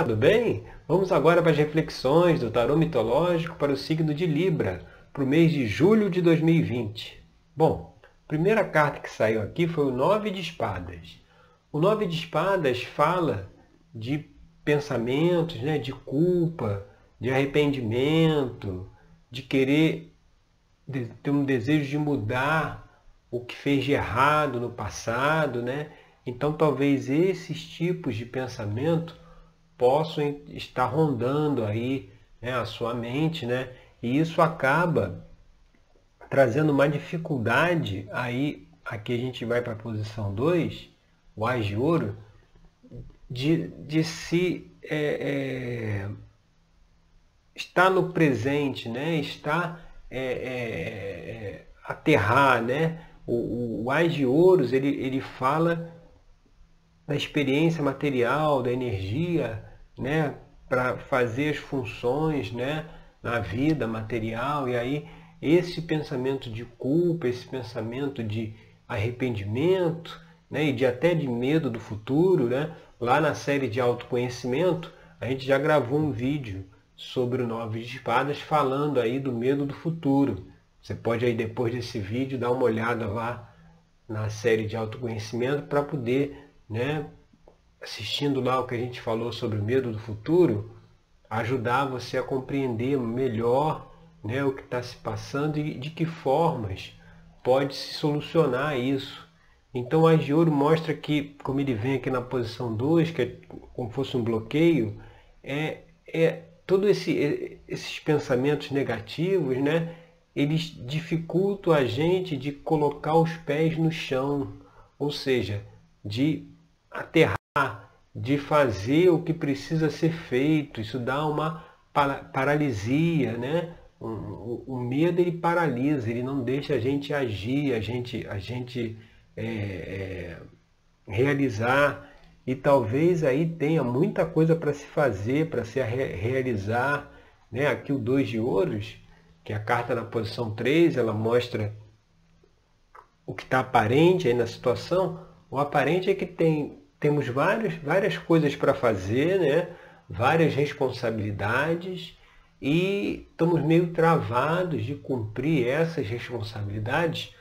Tudo bem? Vamos agora para as reflexões do tarô mitológico para o signo de Libra, para o mês de julho de 2020. Bom, a primeira carta que saiu aqui foi o Nove de Espadas. O Nove de Espadas fala de pensamentos, né, de culpa, de arrependimento, de querer ter um desejo de mudar o que fez de errado no passado, né? Então talvez esses tipos de pensamento possam estar rondando aí né, a sua mente, né? E isso acaba trazendo uma dificuldade aí, aqui a gente vai para a posição 2, o Ás de Ouro, de, de se é, é, estar no presente, né? estar é, é, é aterrar, né? O, o Ás de Ouros, ele, ele fala da experiência material, da energia, né, para fazer as funções, né, na vida material. E aí esse pensamento de culpa, esse pensamento de arrependimento, né, e de até de medo do futuro, né, lá na série de autoconhecimento, a gente já gravou um vídeo sobre o Nove de Espadas falando aí do medo do futuro. Você pode aí depois desse vídeo dar uma olhada lá na série de autoconhecimento para poder né, assistindo lá o que a gente falou sobre o medo do futuro, ajudar você a compreender melhor né, o que está se passando e de que formas pode se solucionar isso. Então a de ouro mostra que, como ele vem aqui na posição 2, que é como fosse um bloqueio, é, é todos esse, esses pensamentos negativos, né, eles dificultam a gente de colocar os pés no chão, ou seja, de aterrar, de fazer o que precisa ser feito. Isso dá uma paralisia, né? O, medo ele paralisa, ele não deixa a gente agir, a gente, a gente é, é, realizar. E talvez aí tenha muita coisa para se fazer, para se realizar. Né? Aqui o dois de ouros, que é a carta na posição 3, ela mostra o que está aparente aí na situação. O aparente é que tem temos várias, várias coisas para fazer, né? várias responsabilidades e estamos meio travados de cumprir essas responsabilidades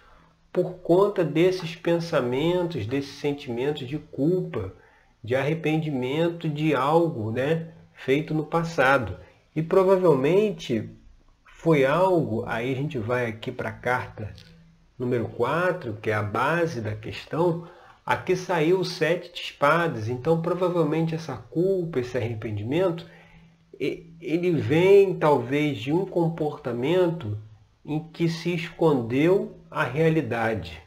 por conta desses pensamentos, desses sentimentos de culpa, de arrependimento de algo né, feito no passado. E provavelmente foi algo, aí a gente vai aqui para a carta número 4, que é a base da questão, Aqui saiu o sete de espadas, então provavelmente essa culpa, esse arrependimento, ele vem talvez de um comportamento em que se escondeu a realidade,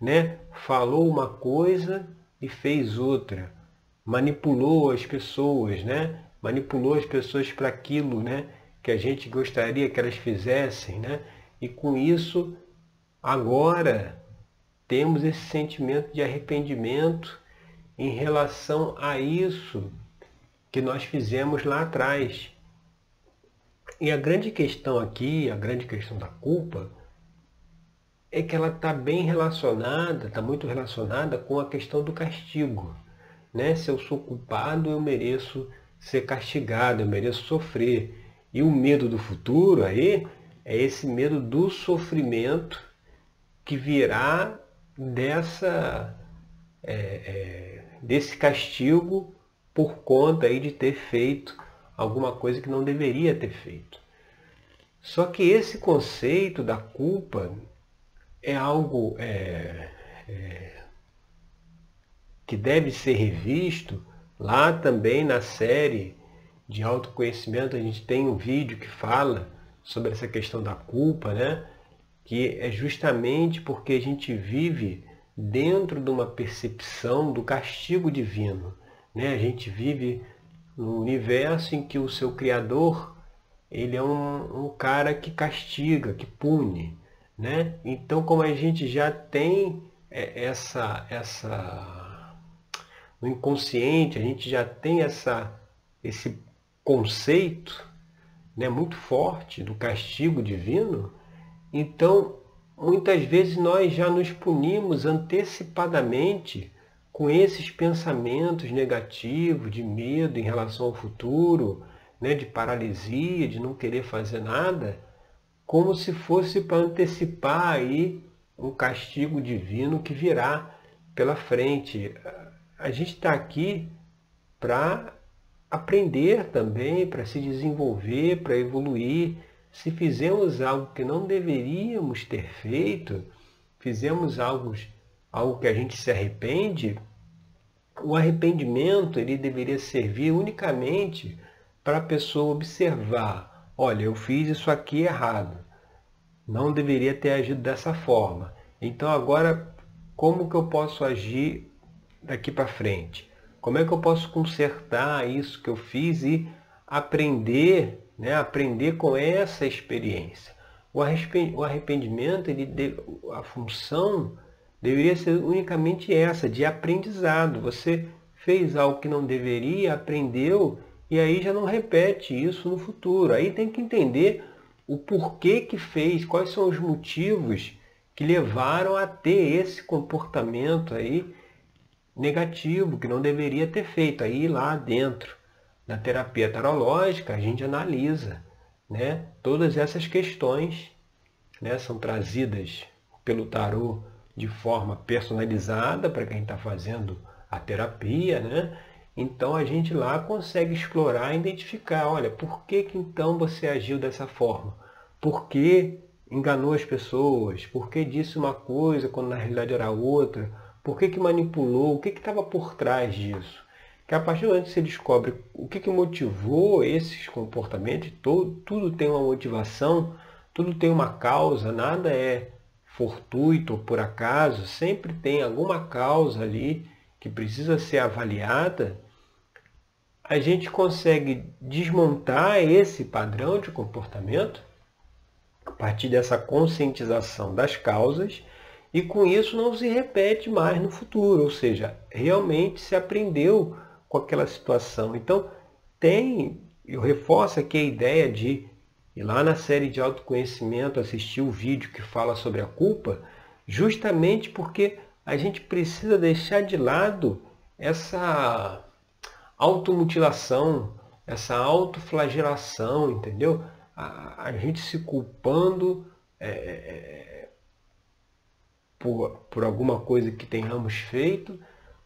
né? Falou uma coisa e fez outra, manipulou as pessoas, né? Manipulou as pessoas para aquilo, né? Que a gente gostaria que elas fizessem, né? E com isso, agora temos esse sentimento de arrependimento em relação a isso que nós fizemos lá atrás. E a grande questão aqui, a grande questão da culpa, é que ela está bem relacionada, está muito relacionada com a questão do castigo. Né? Se eu sou culpado, eu mereço ser castigado, eu mereço sofrer. E o medo do futuro aí é esse medo do sofrimento que virá dessa, é, é, desse castigo por conta aí de ter feito alguma coisa que não deveria ter feito. Só que esse conceito da culpa é algo é, é, que deve ser revisto. Lá também na série de autoconhecimento a gente tem um vídeo que fala sobre essa questão da culpa, né? Que é justamente porque a gente vive dentro de uma percepção do castigo divino. Né? A gente vive num universo em que o seu Criador ele é um, um cara que castiga, que pune. Né? Então, como a gente já tem é, essa, essa no inconsciente, a gente já tem essa, esse conceito né, muito forte do castigo divino, então, muitas vezes nós já nos punimos antecipadamente com esses pensamentos negativos, de medo em relação ao futuro, né, de paralisia, de não querer fazer nada, como se fosse para antecipar aí um castigo divino que virá pela frente. A gente está aqui para aprender também, para se desenvolver, para evoluir. Se fizemos algo que não deveríamos ter feito, fizemos algo, algo que a gente se arrepende, o arrependimento ele deveria servir unicamente para a pessoa observar, olha, eu fiz isso aqui errado. Não deveria ter agido dessa forma. Então agora, como que eu posso agir daqui para frente? Como é que eu posso consertar isso que eu fiz e aprender, né? aprender com essa experiência? O arrependimento, ele, a função deveria ser unicamente essa, de aprendizado. Você fez algo que não deveria, aprendeu, e aí já não repete isso no futuro. Aí tem que entender o porquê que fez, quais são os motivos que levaram a ter esse comportamento aí negativo, que não deveria ter feito. Aí lá dentro da terapia tarológica a gente analisa né, todas essas questões, né, são trazidas pelo tarô de forma personalizada para quem está fazendo a terapia, né? Então a gente lá consegue explorar, identificar, olha, por que, que então você agiu dessa forma? Por que enganou as pessoas? Por que disse uma coisa quando na realidade era outra? Por que, que manipulou? O que estava por trás disso? Que a partir do momento que você descobre o que, que motivou esses comportamentos, todo, tudo tem uma motivação, tudo tem uma causa, nada é fortuito ou por acaso, sempre tem alguma causa ali que precisa ser avaliada, a gente consegue desmontar esse padrão de comportamento a partir dessa conscientização das causas e com isso não se repete mais no futuro, ou seja, realmente se aprendeu com aquela situação. Então, tem, eu reforço aqui a ideia de ir lá na série de autoconhecimento assistir o vídeo que fala sobre a culpa, justamente porque a gente precisa deixar de lado essa automutilação, essa autoflagelação, entendeu? A, a gente se culpando é, por, por alguma coisa que tenhamos feito,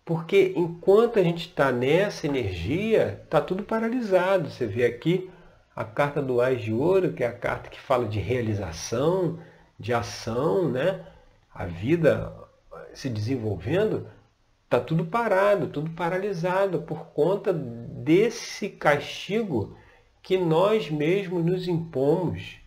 porque enquanto a gente está nessa energia, está tudo paralisado. Você vê aqui a carta do Ás de Ouro, que é a carta que fala de realização, de ação, né? A vida se desenvolvendo, está tudo parado, tudo paralisado por conta desse castigo que nós mesmos nos impomos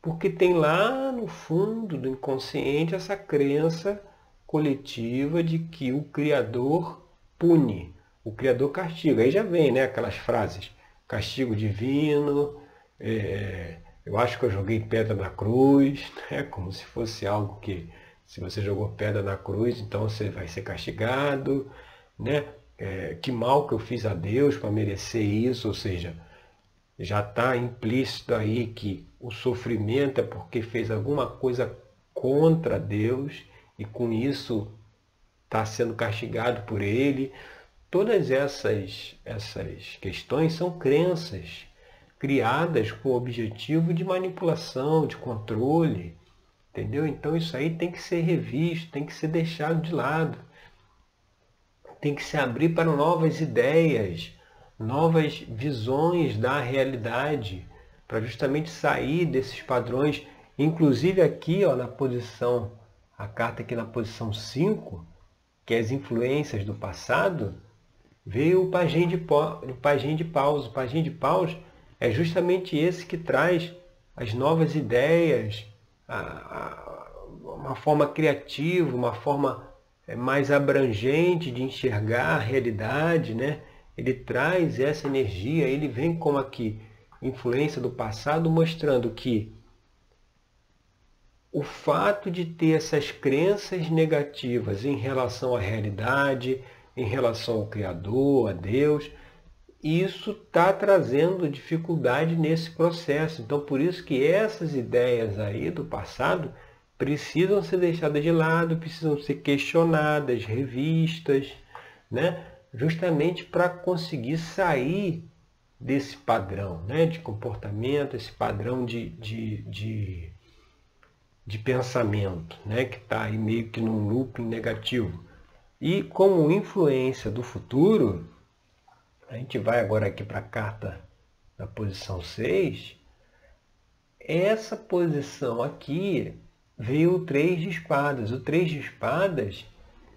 porque tem lá no fundo do inconsciente essa crença coletiva de que o Criador pune, o Criador castiga. Aí já vem né, aquelas frases, castigo divino, é, eu acho que eu joguei pedra na cruz, né, como se fosse algo que, se você jogou pedra na cruz, então você vai ser castigado, né? É, que mal que eu fiz a Deus para merecer isso, ou seja, já está implícito aí que o sofrimento é porque fez alguma coisa contra Deus e com isso está sendo castigado por ele. Todas essas, essas questões são crenças criadas com o objetivo de manipulação, de controle. Entendeu? Então isso aí tem que ser revisto, tem que ser deixado de lado. Tem que se abrir para novas ideias, novas visões da realidade, para justamente sair desses padrões. Inclusive aqui ó, na posição, a carta aqui na posição 5, que é as influências do passado, veio o pajem de, o de paus. O pajem de paus é justamente esse que traz as novas ideias, a, a, uma forma criativa, uma forma é, mais abrangente de enxergar a realidade, né? ele traz essa energia, ele vem como aqui, influência do passado, mostrando que o fato de ter essas crenças negativas em relação à realidade, em relação ao Criador, a Deus, isso está trazendo dificuldade nesse processo. Então, por isso que essas ideias aí do passado precisam ser deixadas de lado, precisam ser questionadas, revistas, né? justamente para conseguir sair desse padrão né? de comportamento, esse padrão de, de, de, de pensamento, né? que está aí meio que num looping negativo. E como influência do futuro, a gente vai agora aqui para a carta da posição 6, essa posição aqui veio o 3 de espadas. O 3 de espadas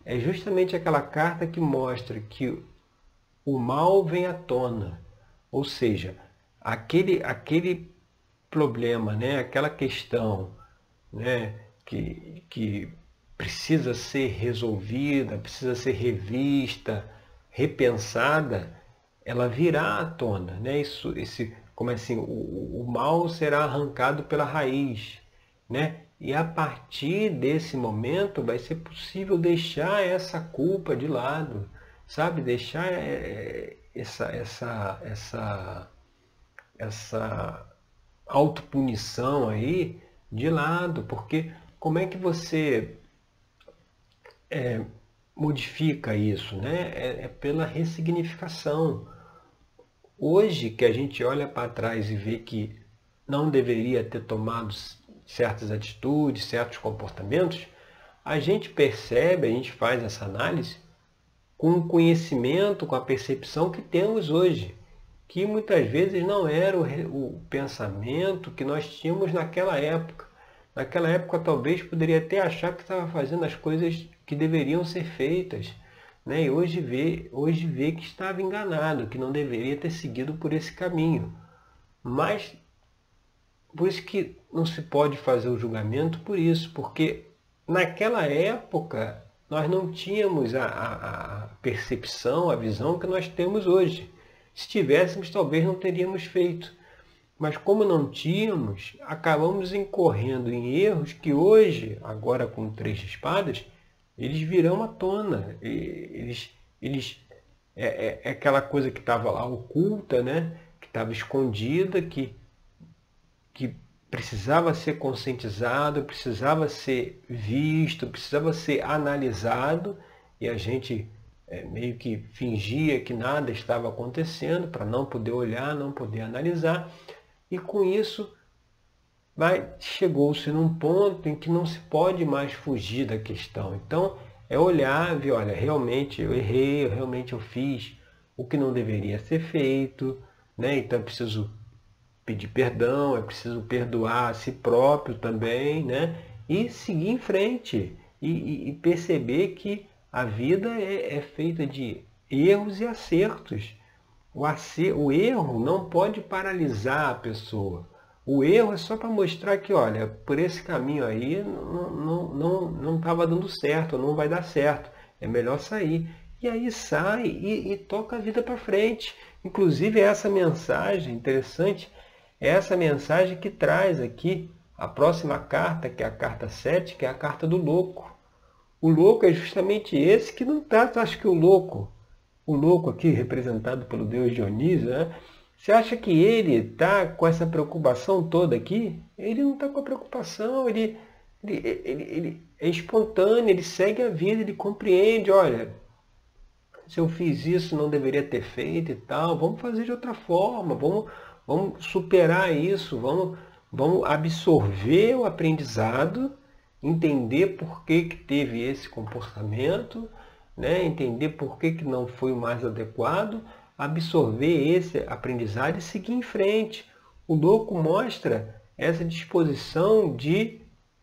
é justamente aquela carta que mostra que o mal vem à tona. Ou seja, aquele, aquele problema, né, aquela questão né, que, que precisa ser resolvida, precisa ser revista, repensada, ela virá à tona. Né? Isso, esse, como é assim, o, o mal será arrancado pela raiz. Né? E a partir desse momento vai ser possível deixar essa culpa de lado, sabe? Deixar é, essa, essa, essa, essa autopunição aí de lado, porque como é que você é, modifica isso? Né? É, é pela ressignificação. Hoje que a gente olha para trás e vê que não deveria ter tomado certas atitudes, certos comportamentos, a gente percebe, a gente faz essa análise com o conhecimento, com a percepção que temos hoje, que muitas vezes não era o, o pensamento que nós tínhamos naquela época. Naquela época talvez poderia até achar que estava fazendo as coisas que deveriam ser feitas né? E hoje vê, hoje vê que estava enganado, que não deveria ter seguido por esse caminho. Mas por isso que não se pode fazer o julgamento por isso, porque naquela época nós não tínhamos a, a, a percepção, a visão que nós temos hoje. Se tivéssemos, talvez não teríamos feito. Mas como não tínhamos, acabamos incorrendo em erros que hoje, agora com três espadas, eles virão à tona. Eles, eles, é, é, é aquela coisa que estava lá oculta, né? que estava escondida, que, que precisava ser conscientizado, precisava ser visto, precisava ser analisado, e a gente é, meio que fingia que nada estava acontecendo para não poder olhar, não poder analisar, e com isso chegou-se num ponto em que não se pode mais fugir da questão. Então, é olhar e ver, olha, realmente eu errei, realmente eu fiz o que não deveria ser feito, né? então é preciso pedir perdão, é preciso perdoar a si próprio também, né? e seguir em frente, e, e perceber que a vida é, é, feita de erros e acertos. O, acer, o erro não pode paralisar a pessoa. O erro é só para mostrar que, olha, por esse caminho aí não estava dando certo, não vai dar certo. É melhor sair. E aí sai e, e toca a vida para frente. Inclusive essa mensagem interessante, é essa mensagem que traz aqui a próxima carta, que é a carta 7, que é a carta do louco. O louco é justamente esse que não está, acho que o louco, o louco aqui representado pelo deus Dionísio, né? Você acha que ele está com essa preocupação toda aqui? Ele não está com a preocupação, ele, ele, ele, ele é espontâneo, ele segue a vida, ele compreende, olha, se eu fiz isso não deveria ter feito e tal, vamos fazer de outra forma, vamos, vamos superar isso, vamos, vamos absorver o aprendizado, entender por que, que teve esse comportamento, né? entender por que, que não foi o mais adequado, absorver esse aprendizado e seguir em frente. O louco mostra essa disposição de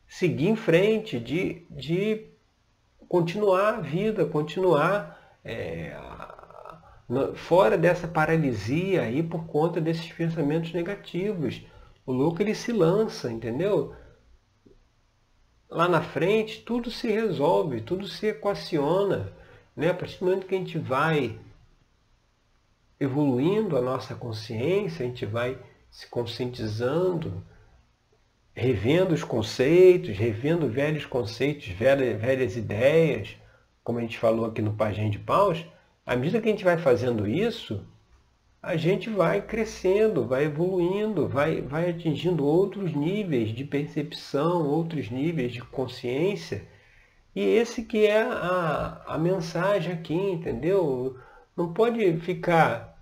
seguir em frente, de, de continuar a vida, continuar é, fora dessa paralisia aí por conta desses pensamentos negativos. O louco ele se lança, entendeu? Lá na frente tudo se resolve, tudo se equaciona. Né? A partir do momento que a gente vai evoluindo a nossa consciência, a gente vai se conscientizando, revendo os conceitos, revendo velhos conceitos, velhas, velhas ideias, como a gente falou aqui no Pagem de Paus, à medida que a gente vai fazendo isso, a gente vai crescendo, vai evoluindo, vai, vai atingindo outros níveis de percepção, outros níveis de consciência, E esse que é a, a mensagem aqui, entendeu? Não pode ficar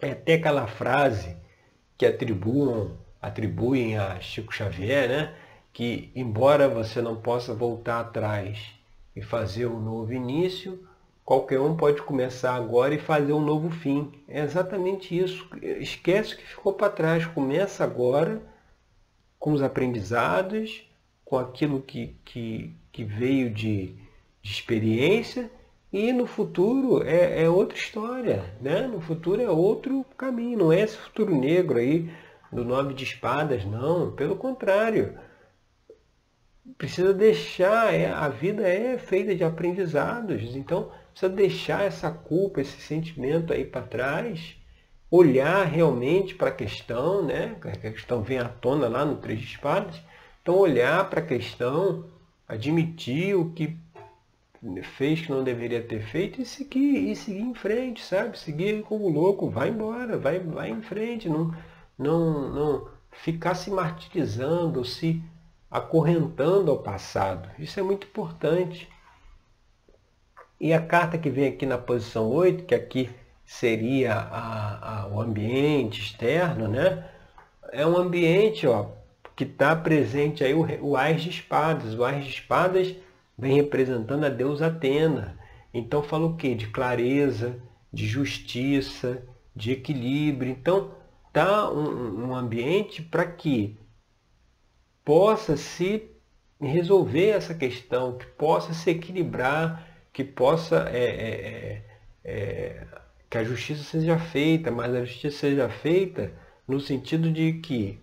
é até aquela frase que atribuam, atribuem a Chico Xavier, né? que embora você não possa voltar atrás e fazer um novo início, qualquer um pode começar agora e fazer um novo fim. É exatamente isso. Esquece o que ficou para trás. Começa agora com os aprendizados, com aquilo que, que, que veio de, de experiência e no futuro é, é, outra história, né? No futuro é outro caminho, não é esse futuro negro aí do nove de espadas, não. Pelo contrário, precisa deixar, é, a vida é feita de aprendizados, então precisa deixar essa culpa, esse sentimento aí para trás, olhar realmente para a questão, né? A questão vem à tona lá no Três de Espadas, então olhar para a questão, admitir o que fez que não deveria ter feito e seguir, e seguir em frente, sabe? Seguir como louco, vai embora, vai, vai em frente, não, não, não ficar se martirizando, se acorrentando ao passado. Isso é muito importante. E a carta que vem aqui na posição 8, que aqui seria a, a, o ambiente externo, né? É um ambiente ó, que está presente aí o, o Ás de Espadas. O Ás de Espadas vem representando a deusa Atena. Então fala o quê? De clareza, de justiça, de equilíbrio. Então tá um, um ambiente para que possa se resolver essa questão, que possa se equilibrar, que possa é, é, é, é, que a justiça seja feita, mas a justiça seja feita no sentido de que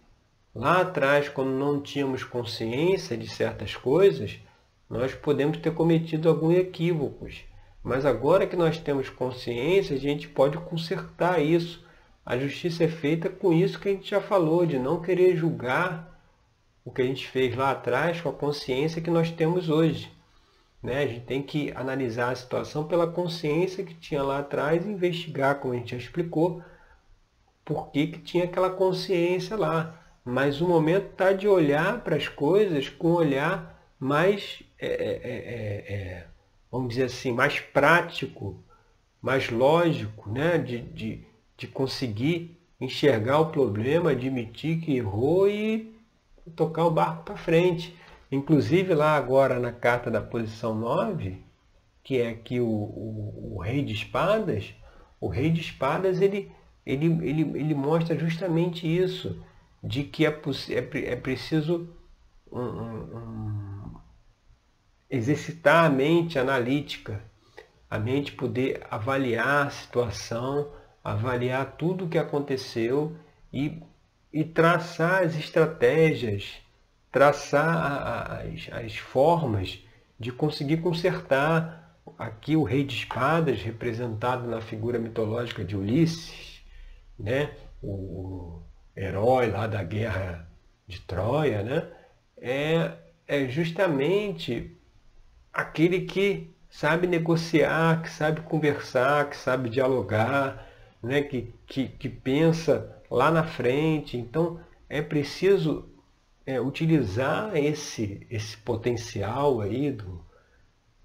lá atrás, quando não tínhamos consciência de certas coisas, nós podemos ter cometido alguns equívocos. Mas agora que nós temos consciência, a gente pode consertar isso. A justiça é feita com isso que a gente já falou, de não querer julgar o que a gente fez lá atrás com a consciência que nós temos hoje. Né? A gente tem que analisar a situação pela consciência que tinha lá atrás e investigar, como a gente já explicou, por que, que tinha aquela consciência lá. Mas o momento está de olhar para as coisas com um olhar mais, é é, é, é, é, vamos dizer assim, mais prático, mais lógico, né? de, de, de conseguir enxergar o problema, admitir que errou e tocar o barco para frente. Inclusive lá agora na carta da posição 9, que é aqui o, o, o rei de espadas, o rei de espadas ele, ele, ele, ele mostra justamente isso, de que é, é, é preciso um, um, um, exercitar a mente analítica, a mente poder avaliar a situação, avaliar tudo o que aconteceu e e traçar as estratégias, traçar as, as formas de conseguir consertar. Aqui o rei de espadas, representado na figura mitológica de Ulisses, né? o herói lá da guerra de Troia, né? é, é justamente aquele que sabe negociar, que sabe conversar, que sabe dialogar, né? que, que, que pensa lá na frente. Então é preciso é, utilizar esse, esse potencial aí do,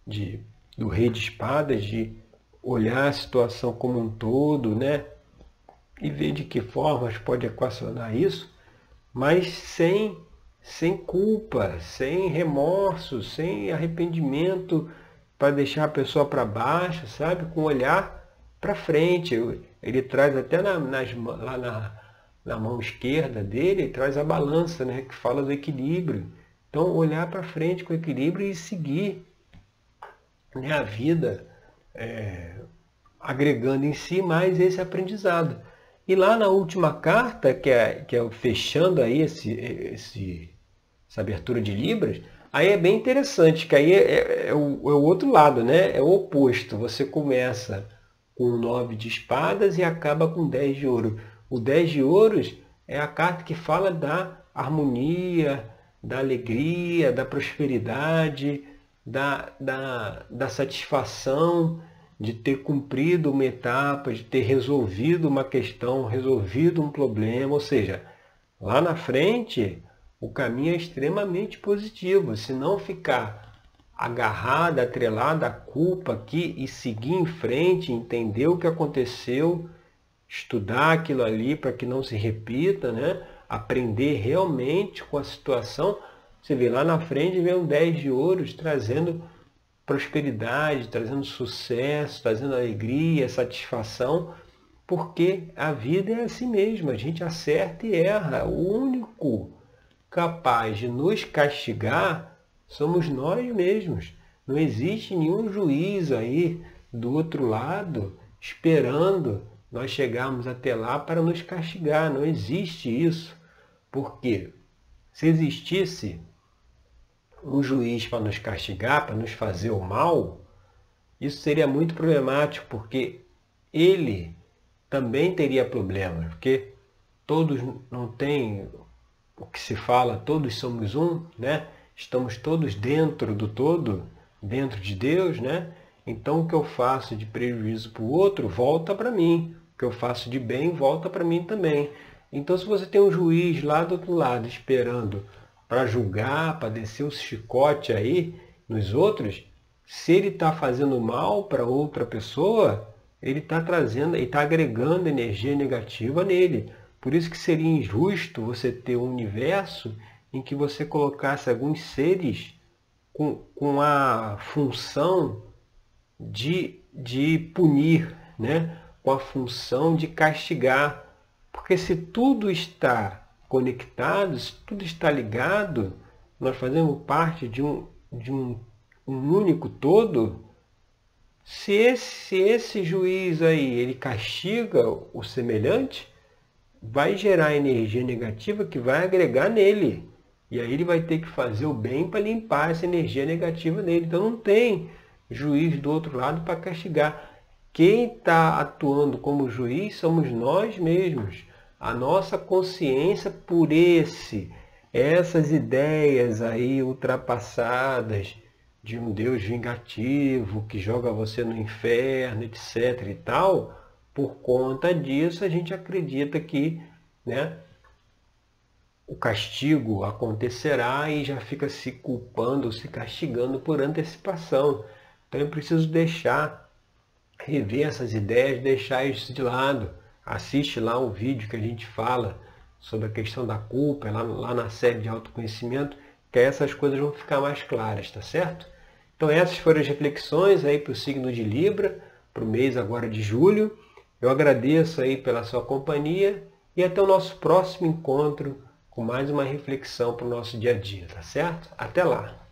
de, do rei de espadas, de olhar a situação como um todo, né? E ver de que formas pode equacionar isso, mas sem, sem culpa, sem remorso, sem arrependimento para deixar a pessoa para baixo, sabe? Com olhar para frente. Ele traz até na, nas, lá na, na mão esquerda dele, ele traz a balança, né, que fala do equilíbrio. Então, olhar para frente com equilíbrio e seguir né, a vida é, agregando em si mais esse aprendizado. E lá na última carta, que é, que é fechando aí esse, esse, essa abertura de Libras, aí é bem interessante, que aí é, é, é, o, é o outro lado, né? é o oposto. Você começa com 9 de espadas e acaba com 10 de ouro. O 10 de ouros é a carta que fala da harmonia, da alegria, da prosperidade, da, da, da satisfação de ter cumprido uma etapa, de ter resolvido uma questão, resolvido um problema. Ou seja, lá na frente o caminho é extremamente positivo. Se não ficar agarrada, atrelada à culpa aqui e seguir em frente, entender o que aconteceu, estudar aquilo ali para que não se repita, né? aprender realmente com a situação. Você vê lá na frente vem um 10 de ouros trazendo prosperidade, trazendo sucesso, trazendo alegria, satisfação, porque a vida é assim mesmo, a gente acerta e erra. O único capaz de nos castigar somos nós mesmos. Não existe nenhum juiz aí do outro lado esperando nós chegarmos até lá para nos castigar. Não existe isso. Porque se existisse um juiz para nos castigar, para nos fazer o mal, isso seria muito problemático, porque ele também teria problemas, porque todos não têm o que se fala, todos somos um, né? estamos todos dentro do todo, dentro de Deus, né? Então o que eu faço de prejuízo para o outro volta para mim. Que eu faço de bem volta para mim também. Então se você tem um juiz lá do outro lado esperando para julgar, para descer o chicote aí nos outros, se ele está fazendo mal para outra pessoa, ele está trazendo, ele está agregando energia negativa nele. Por isso que seria injusto você ter um universo em que você colocasse alguns seres com, com a função de, de punir, né? Com a função de castigar. Porque se tudo está conectado, se tudo está ligado, nós fazemos parte de um, de um, um único todo, se esse, se esse juiz aí ele castiga o semelhante, vai gerar energia negativa que vai agregar nele. E aí ele vai ter que fazer o bem para limpar essa energia negativa nele. Então não tem juiz do outro lado para castigar. Quem está atuando como juiz somos nós mesmos. A nossa consciência por esse, essas ideias aí ultrapassadas de um Deus vingativo que joga você no inferno, etc. e tal, por conta disso a gente acredita que né, o castigo acontecerá e já fica se culpando, se castigando por antecipação. Então eu preciso deixar, rever essas ideias, deixar isso de lado. Assiste lá um vídeo que a gente fala sobre a questão da culpa, lá, lá na série de autoconhecimento, que essas coisas vão ficar mais claras, tá certo? Então essas foram as reflexões aí para o signo de Libra, para o mês agora de julho. Eu agradeço aí pela sua companhia e até o nosso próximo encontro com mais uma reflexão para o nosso dia a dia, tá certo? Até lá!